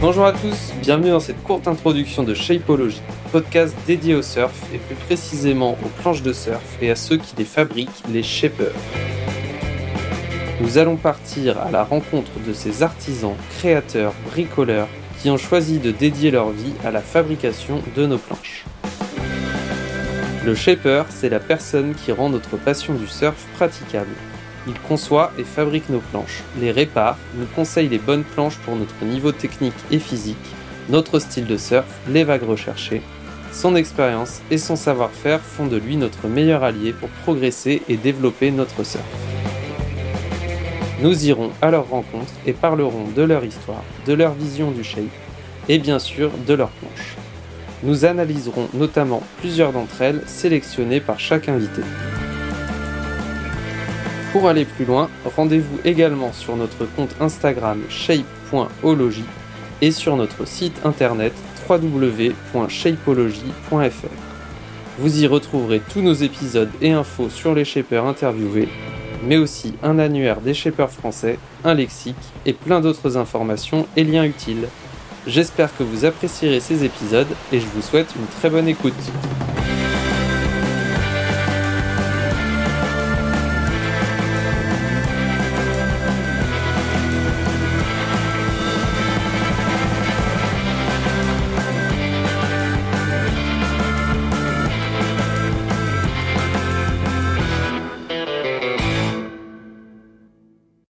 Bonjour à tous, bienvenue dans cette courte introduction de Shapeology, podcast dédié au surf et plus précisément aux planches de surf et à ceux qui les fabriquent, les shapers. Nous allons partir à la rencontre de ces artisans, créateurs, bricoleurs qui ont choisi de dédier leur vie à la fabrication de nos planches. Le shaper, c'est la personne qui rend notre passion du surf praticable. Il conçoit et fabrique nos planches, les répare, nous conseille les bonnes planches pour notre niveau technique et physique, notre style de surf, les vagues recherchées. Son expérience et son savoir-faire font de lui notre meilleur allié pour progresser et développer notre surf. Nous irons à leur rencontre et parlerons de leur histoire, de leur vision du shape et bien sûr de leurs planches. Nous analyserons notamment plusieurs d'entre elles sélectionnées par chaque invité. Pour aller plus loin, rendez-vous également sur notre compte Instagram shape.ology et sur notre site internet www.shapeology.fr. Vous y retrouverez tous nos épisodes et infos sur les shapers interviewés, mais aussi un annuaire des shapers français, un lexique et plein d'autres informations et liens utiles. J'espère que vous apprécierez ces épisodes et je vous souhaite une très bonne écoute.